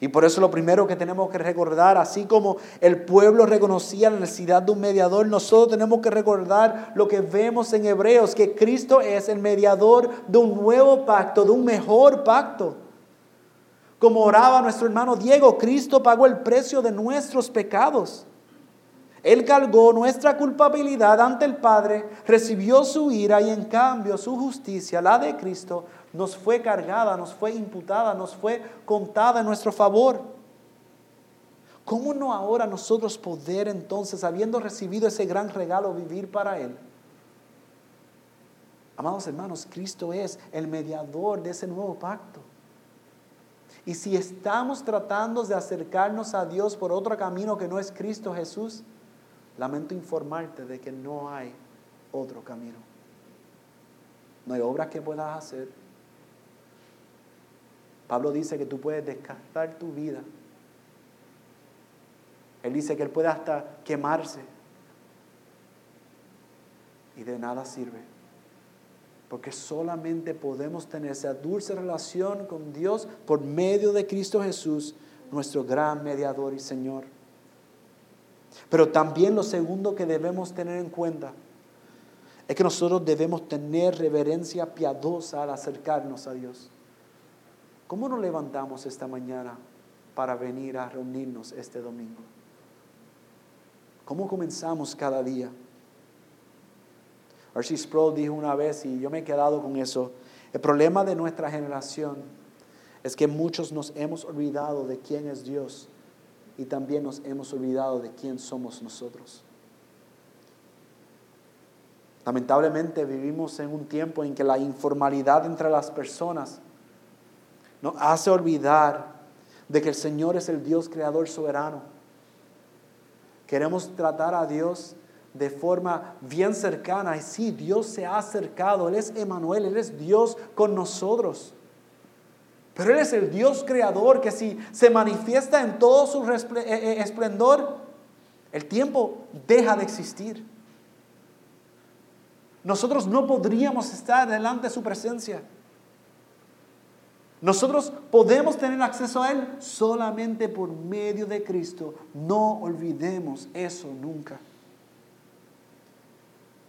Y por eso lo primero que tenemos que recordar, así como el pueblo reconocía la necesidad de un mediador, nosotros tenemos que recordar lo que vemos en Hebreos, que Cristo es el mediador de un nuevo pacto, de un mejor pacto. Como oraba nuestro hermano Diego, Cristo pagó el precio de nuestros pecados. Él cargó nuestra culpabilidad ante el Padre, recibió su ira y en cambio su justicia, la de Cristo, nos fue cargada, nos fue imputada, nos fue contada en nuestro favor. ¿Cómo no ahora nosotros poder entonces, habiendo recibido ese gran regalo, vivir para Él? Amados hermanos, Cristo es el mediador de ese nuevo pacto. Y si estamos tratando de acercarnos a Dios por otro camino que no es Cristo Jesús, lamento informarte de que no hay otro camino. No hay obras que puedas hacer. Pablo dice que tú puedes descartar tu vida. Él dice que él puede hasta quemarse. Y de nada sirve. Porque solamente podemos tener esa dulce relación con Dios por medio de Cristo Jesús, nuestro gran mediador y Señor. Pero también lo segundo que debemos tener en cuenta es que nosotros debemos tener reverencia piadosa al acercarnos a Dios. ¿Cómo nos levantamos esta mañana para venir a reunirnos este domingo? ¿Cómo comenzamos cada día? Archie Sproul dijo una vez, y yo me he quedado con eso, el problema de nuestra generación es que muchos nos hemos olvidado de quién es Dios y también nos hemos olvidado de quién somos nosotros. Lamentablemente vivimos en un tiempo en que la informalidad entre las personas nos hace olvidar de que el Señor es el Dios creador soberano. Queremos tratar a Dios de forma bien cercana. Y sí, Dios se ha acercado. Él es Emanuel, Él es Dios con nosotros. Pero Él es el Dios creador que si se manifiesta en todo su eh, eh, esplendor, el tiempo deja de existir. Nosotros no podríamos estar delante de su presencia. Nosotros podemos tener acceso a Él solamente por medio de Cristo. No olvidemos eso nunca.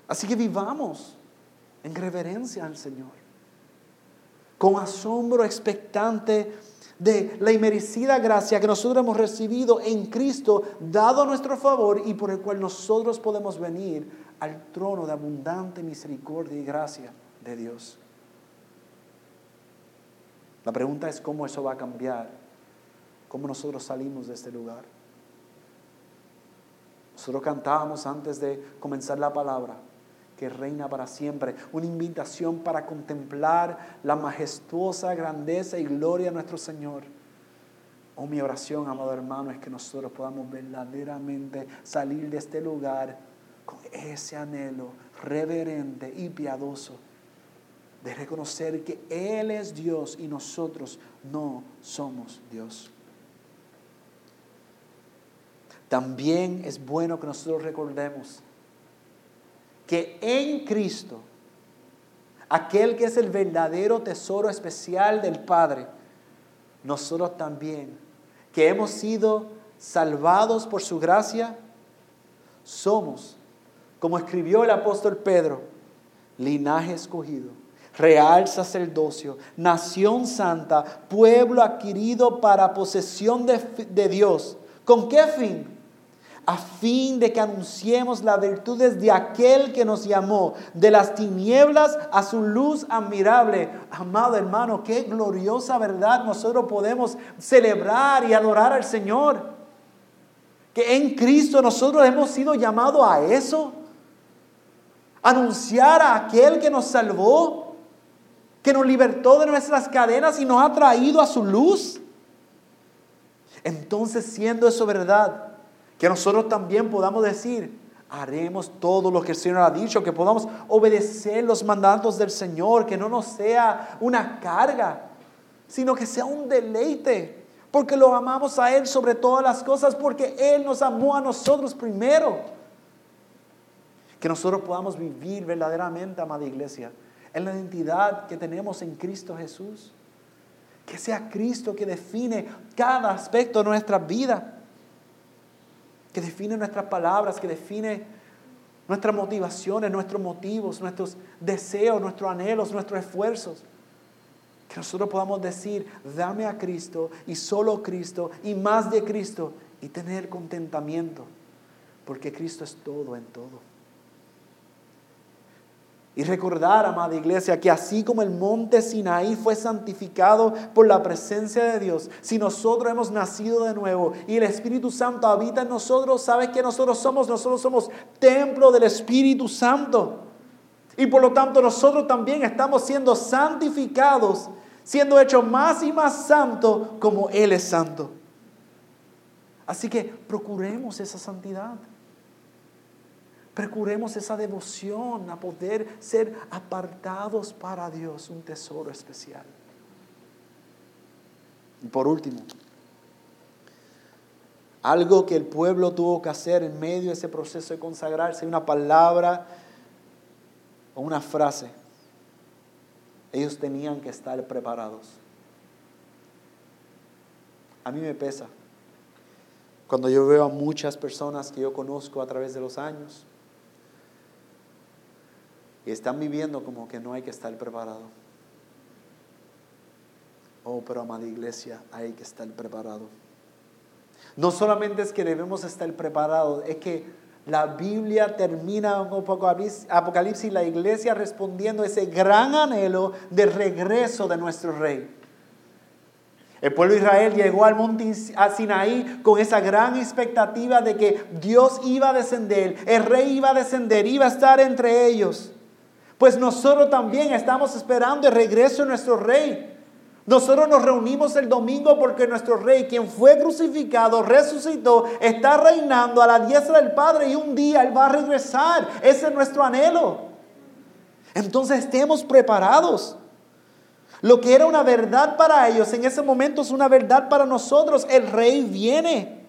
Así que vivamos en reverencia al Señor, con asombro expectante de la inmerecida gracia que nosotros hemos recibido en Cristo, dado a nuestro favor y por el cual nosotros podemos venir al trono de abundante misericordia y gracia de Dios. La pregunta es cómo eso va a cambiar, cómo nosotros salimos de este lugar. Nosotros cantábamos antes de comenzar la palabra que reina para siempre, una invitación para contemplar la majestuosa grandeza y gloria de nuestro Señor. Oh, mi oración, amado hermano, es que nosotros podamos verdaderamente salir de este lugar con ese anhelo reverente y piadoso de reconocer que Él es Dios y nosotros no somos Dios. También es bueno que nosotros recordemos que en Cristo, aquel que es el verdadero tesoro especial del Padre, nosotros también, que hemos sido salvados por su gracia, somos, como escribió el apóstol Pedro, linaje escogido real sacerdocio, nación santa, pueblo adquirido para posesión de, de, Dios. ¿Con qué fin? A fin de que anunciemos las virtudes de aquel que nos llamó de las tinieblas a su luz admirable. Amado hermano, qué gloriosa verdad nosotros podemos celebrar y adorar al Señor. Que en Cristo nosotros hemos sido llamados a eso. Anunciar a aquel que nos salvó que nos libertó de nuestras cadenas y nos ha traído a su luz. Entonces, siendo eso verdad, que nosotros también podamos decir, haremos todo lo que el Señor ha dicho, que podamos obedecer los mandatos del Señor, que no nos sea una carga, sino que sea un deleite, porque lo amamos a Él sobre todas las cosas, porque Él nos amó a nosotros primero. Que nosotros podamos vivir verdaderamente, amada iglesia, en la identidad que tenemos en Cristo Jesús. Que sea Cristo que define cada aspecto de nuestra vida, que define nuestras palabras, que define nuestras motivaciones, nuestros motivos, nuestros deseos, nuestros anhelos, nuestros esfuerzos. Que nosotros podamos decir, dame a Cristo y solo Cristo y más de Cristo y tener contentamiento, porque Cristo es todo en todo. Y recordar, amada iglesia, que así como el monte Sinaí fue santificado por la presencia de Dios, si nosotros hemos nacido de nuevo y el Espíritu Santo habita en nosotros, ¿sabes qué nosotros somos? Nosotros somos templo del Espíritu Santo. Y por lo tanto nosotros también estamos siendo santificados, siendo hechos más y más santos como Él es santo. Así que procuremos esa santidad. Procuremos esa devoción a poder ser apartados para Dios, un tesoro especial. Y por último, algo que el pueblo tuvo que hacer en medio de ese proceso de consagrarse, una palabra o una frase. Ellos tenían que estar preparados. A mí me pesa cuando yo veo a muchas personas que yo conozco a través de los años y están viviendo como que no hay que estar preparado. Oh, pero amada iglesia, hay que estar preparado. No solamente es que debemos estar preparados, es que la Biblia termina en Apocalipsis, la iglesia respondiendo a ese gran anhelo de regreso de nuestro rey. El pueblo de Israel llegó al monte Sinaí con esa gran expectativa de que Dios iba a descender, el rey iba a descender, iba a estar entre ellos. Pues nosotros también estamos esperando el regreso de nuestro rey. Nosotros nos reunimos el domingo porque nuestro rey, quien fue crucificado, resucitó, está reinando a la diestra del Padre y un día Él va a regresar. Ese es nuestro anhelo. Entonces estemos preparados. Lo que era una verdad para ellos en ese momento es una verdad para nosotros. El rey viene.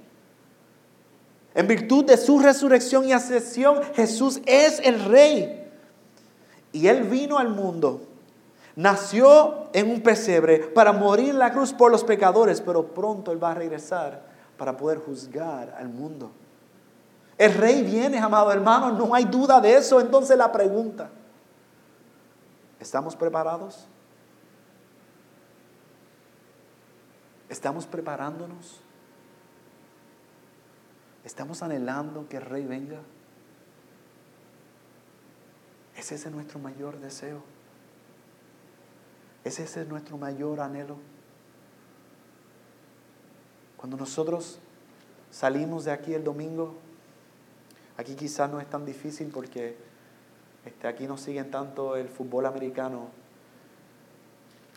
En virtud de su resurrección y ascensión, Jesús es el rey. Y Él vino al mundo Nació en un pesebre para morir en la cruz por los pecadores, pero pronto Él va a regresar para poder juzgar al mundo. El rey viene, amado hermano, no hay duda de eso. Entonces la pregunta, ¿estamos preparados? ¿Estamos preparándonos? ¿Estamos anhelando que el rey venga? ¿Es ese nuestro mayor deseo? ¿Es ese nuestro mayor anhelo? Cuando nosotros salimos de aquí el domingo, aquí quizás no es tan difícil porque este, aquí no siguen tanto el fútbol americano,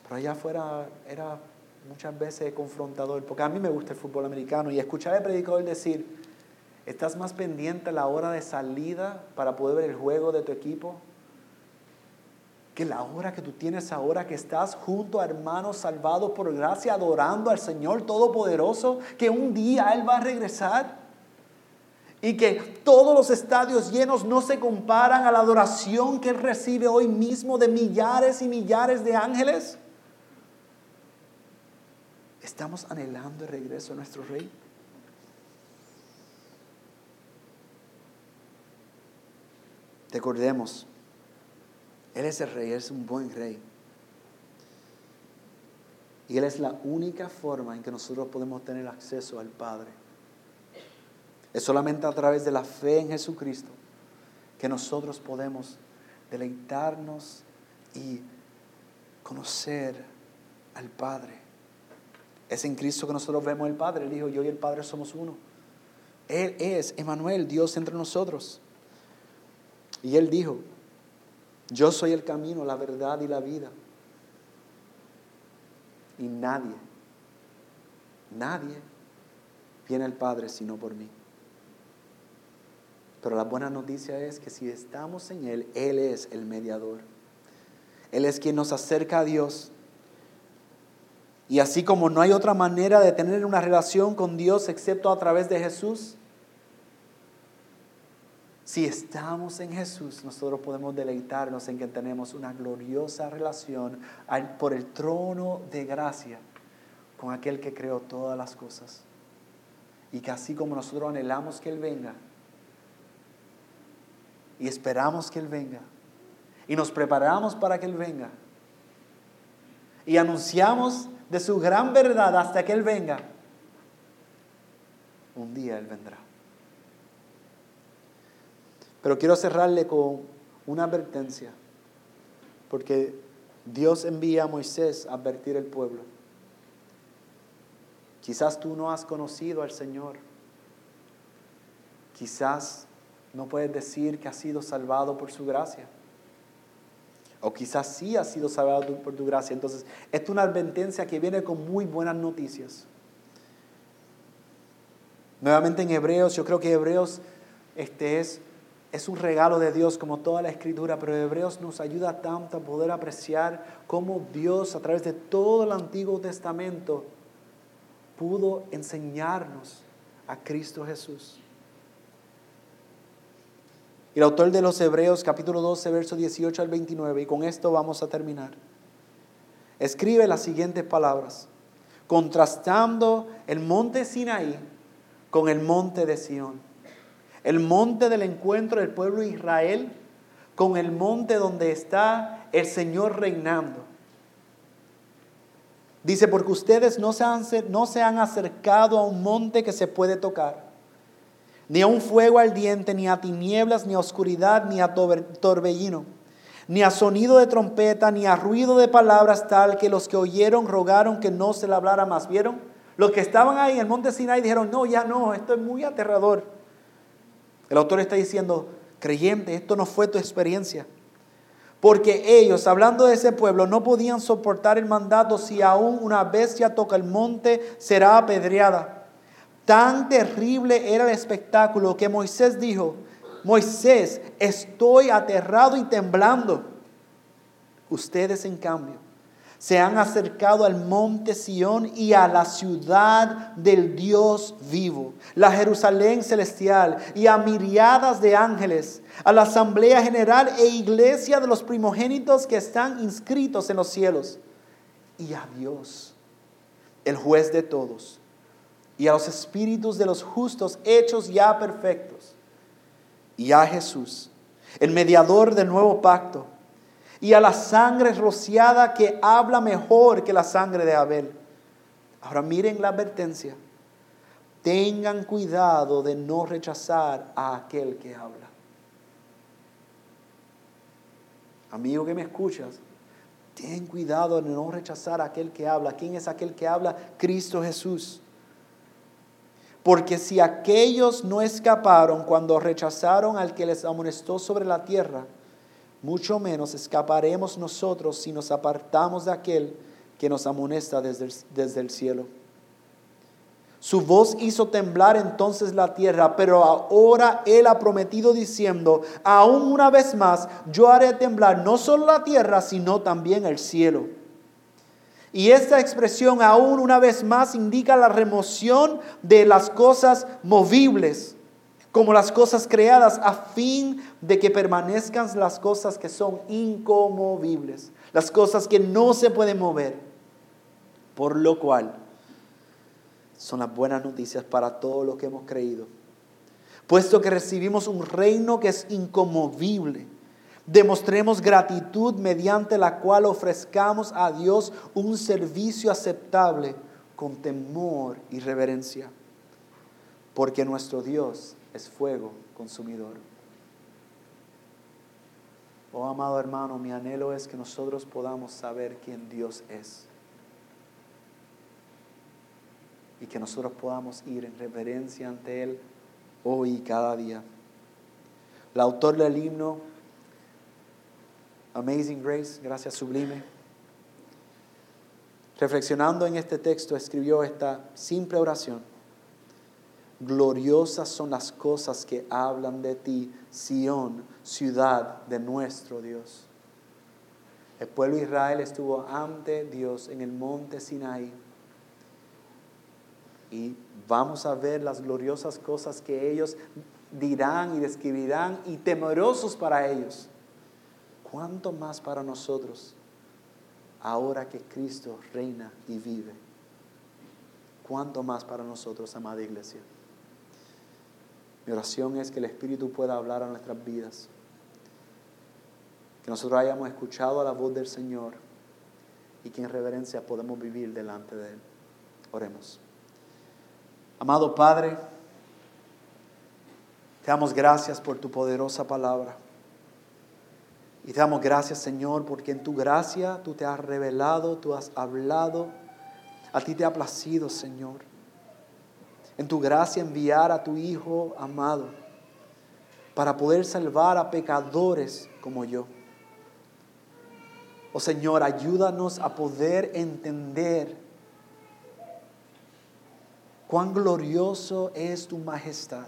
pero allá afuera era muchas veces confrontador, porque a mí me gusta el fútbol americano y escuchar al predicador decir, ¿estás más pendiente a la hora de salida para poder ver el juego de tu equipo? Que la hora que tú tienes ahora, que estás junto a hermanos salvados por gracia, adorando al Señor Todopoderoso, que un día Él va a regresar. Y que todos los estadios llenos no se comparan a la adoración que Él recibe hoy mismo de millares y millares de ángeles. ¿Estamos anhelando el regreso de nuestro rey? Recordemos, Él es el rey, Él es un buen rey. Y Él es la única forma en que nosotros podemos tener acceso al Padre. Es solamente a través de la fe en Jesucristo que nosotros podemos deleitarnos y conocer al Padre. Es en Cristo que nosotros vemos al Padre. Él dijo, yo y el Padre somos uno. Él es Emanuel, Dios entre nosotros. Y Él dijo, yo soy el camino, la verdad y la vida. Y nadie, nadie viene al Padre sino por mí. Pero la buena noticia es que si estamos en Él, Él es el mediador. Él es quien nos acerca a Dios y así como no hay otra manera de tener una relación con Dios excepto a través de Jesús, si estamos en Jesús, nosotros podemos deleitarnos en que tenemos una gloriosa relación por el trono de gracia con aquel que creó todas las cosas. Y que así como nosotros anhelamos que Él venga y esperamos que Él venga y nos preparamos para que Él venga y anunciamos de su gran verdad hasta que Él venga, un día Él vendrá. Pero quiero cerrarle con una advertencia, porque Dios envía a Moisés a advertir al pueblo. Quizás tú no has conocido al Señor. Quizás no puedes decir que has sido salvado por su gracia. O quizás sí has sido salvado por tu gracia. Entonces, es una advertencia que viene con muy buenas noticias. Nuevamente en Hebreos, yo creo que Hebreos este es, es un regalo de Dios como toda la escritura, pero Hebreos nos ayuda tanto a poder apreciar cómo Dios a través de todo el Antiguo Testamento pudo enseñarnos a Cristo Jesús. El autor de los Hebreos capítulo 12, verso 18 al 29, y con esto vamos a terminar. Escribe las siguientes palabras, contrastando el monte Sinaí con el monte de Sión, el monte del encuentro del pueblo de Israel con el monte donde está el Señor reinando. Dice, porque ustedes no se han, no se han acercado a un monte que se puede tocar ni a un fuego ardiente, ni a tinieblas, ni a oscuridad, ni a torbellino, ni a sonido de trompeta, ni a ruido de palabras tal que los que oyeron rogaron que no se le hablara más. ¿Vieron? Los que estaban ahí en el monte Sinai dijeron, no, ya no, esto es muy aterrador. El autor está diciendo, creyente, esto no fue tu experiencia. Porque ellos, hablando de ese pueblo, no podían soportar el mandato si aún una bestia toca el monte, será apedreada. Tan terrible era el espectáculo que Moisés dijo, Moisés, estoy aterrado y temblando. Ustedes, en cambio, se han acercado al monte Sión y a la ciudad del Dios vivo, la Jerusalén celestial y a miriadas de ángeles, a la asamblea general e iglesia de los primogénitos que están inscritos en los cielos, y a Dios, el juez de todos, y a los espíritus de los justos hechos ya perfectos, y a Jesús, el mediador del nuevo pacto y a la sangre rociada que habla mejor que la sangre de Abel. Ahora miren la advertencia. Tengan cuidado de no rechazar a aquel que habla. Amigo que me escuchas, ten cuidado de no rechazar a aquel que habla. ¿Quién es aquel que habla? Cristo Jesús. Porque si aquellos no escaparon cuando rechazaron al que les amonestó sobre la tierra, mucho menos escaparemos nosotros si nos apartamos de aquel que nos amonesta desde el, desde el cielo. Su voz hizo temblar entonces la tierra, pero ahora Él ha prometido diciendo, aún una vez más, yo haré temblar no solo la tierra, sino también el cielo. Y esta expresión aún una vez más indica la remoción de las cosas movibles como las cosas creadas a fin de que permanezcan las cosas que son incomovibles, las cosas que no se pueden mover. Por lo cual son las buenas noticias para todos los que hemos creído. Puesto que recibimos un reino que es incomovible, demostremos gratitud mediante la cual ofrezcamos a Dios un servicio aceptable con temor y reverencia. Porque nuestro Dios es fuego consumidor. Oh amado hermano, mi anhelo es que nosotros podamos saber quién Dios es. Y que nosotros podamos ir en reverencia ante Él hoy y cada día. El autor del himno, Amazing Grace, gracias sublime, reflexionando en este texto, escribió esta simple oración. Gloriosas son las cosas que hablan de ti, Sión, ciudad de nuestro Dios. El pueblo de Israel estuvo ante Dios en el monte Sinaí. Y vamos a ver las gloriosas cosas que ellos dirán y describirán y temerosos para ellos. ¿Cuánto más para nosotros ahora que Cristo reina y vive? ¿Cuánto más para nosotros, amada iglesia? Mi oración es que el Espíritu pueda hablar a nuestras vidas. Que nosotros hayamos escuchado la voz del Señor y que en reverencia podemos vivir delante de Él. Oremos. Amado Padre, te damos gracias por tu poderosa palabra. Y te damos gracias, Señor, porque en tu gracia tú te has revelado, tú has hablado. A ti te ha placido, Señor en tu gracia enviar a tu Hijo amado para poder salvar a pecadores como yo. Oh Señor, ayúdanos a poder entender cuán glorioso es tu majestad,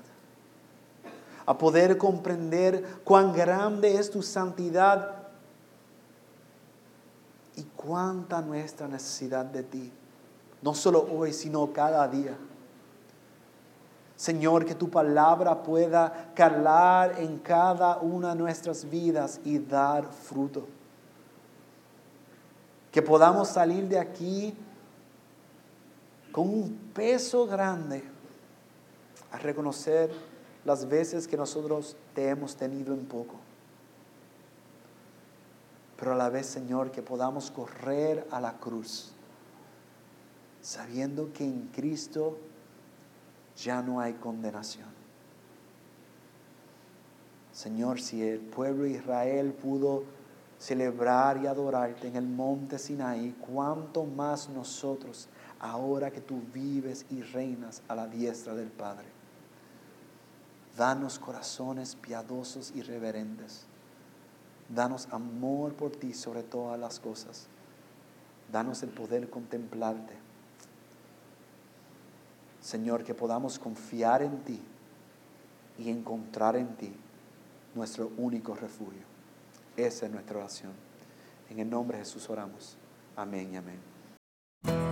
a poder comprender cuán grande es tu santidad y cuánta nuestra necesidad de ti, no solo hoy, sino cada día. Señor, que tu palabra pueda calar en cada una de nuestras vidas y dar fruto. Que podamos salir de aquí con un peso grande a reconocer las veces que nosotros te hemos tenido en poco. Pero a la vez, Señor, que podamos correr a la cruz, sabiendo que en Cristo ya no hay condenación. Señor, si el pueblo de Israel pudo celebrar y adorarte en el monte Sinaí, cuánto más nosotros, ahora que tú vives y reinas a la diestra del Padre. Danos corazones piadosos y reverentes. Danos amor por ti sobre todas las cosas. Danos el poder contemplarte Señor, que podamos confiar en ti y encontrar en ti nuestro único refugio. Esa es nuestra oración. En el nombre de Jesús oramos. Amén y amén.